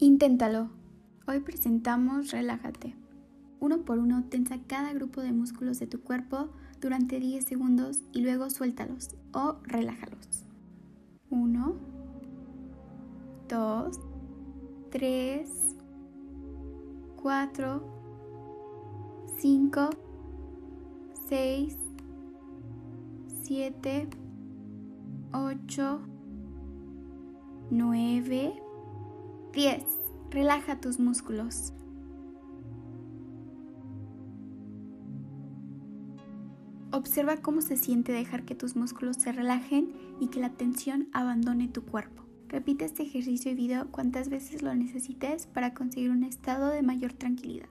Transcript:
Inténtalo. Hoy presentamos Relájate. Uno por uno tensa cada grupo de músculos de tu cuerpo durante 10 segundos y luego suéltalos o relájalos. 1, 2, 3, 4, 5, 6, 7, 8, 9, 10. Relaja tus músculos. Observa cómo se siente dejar que tus músculos se relajen y que la tensión abandone tu cuerpo. Repite este ejercicio y video cuantas veces lo necesites para conseguir un estado de mayor tranquilidad.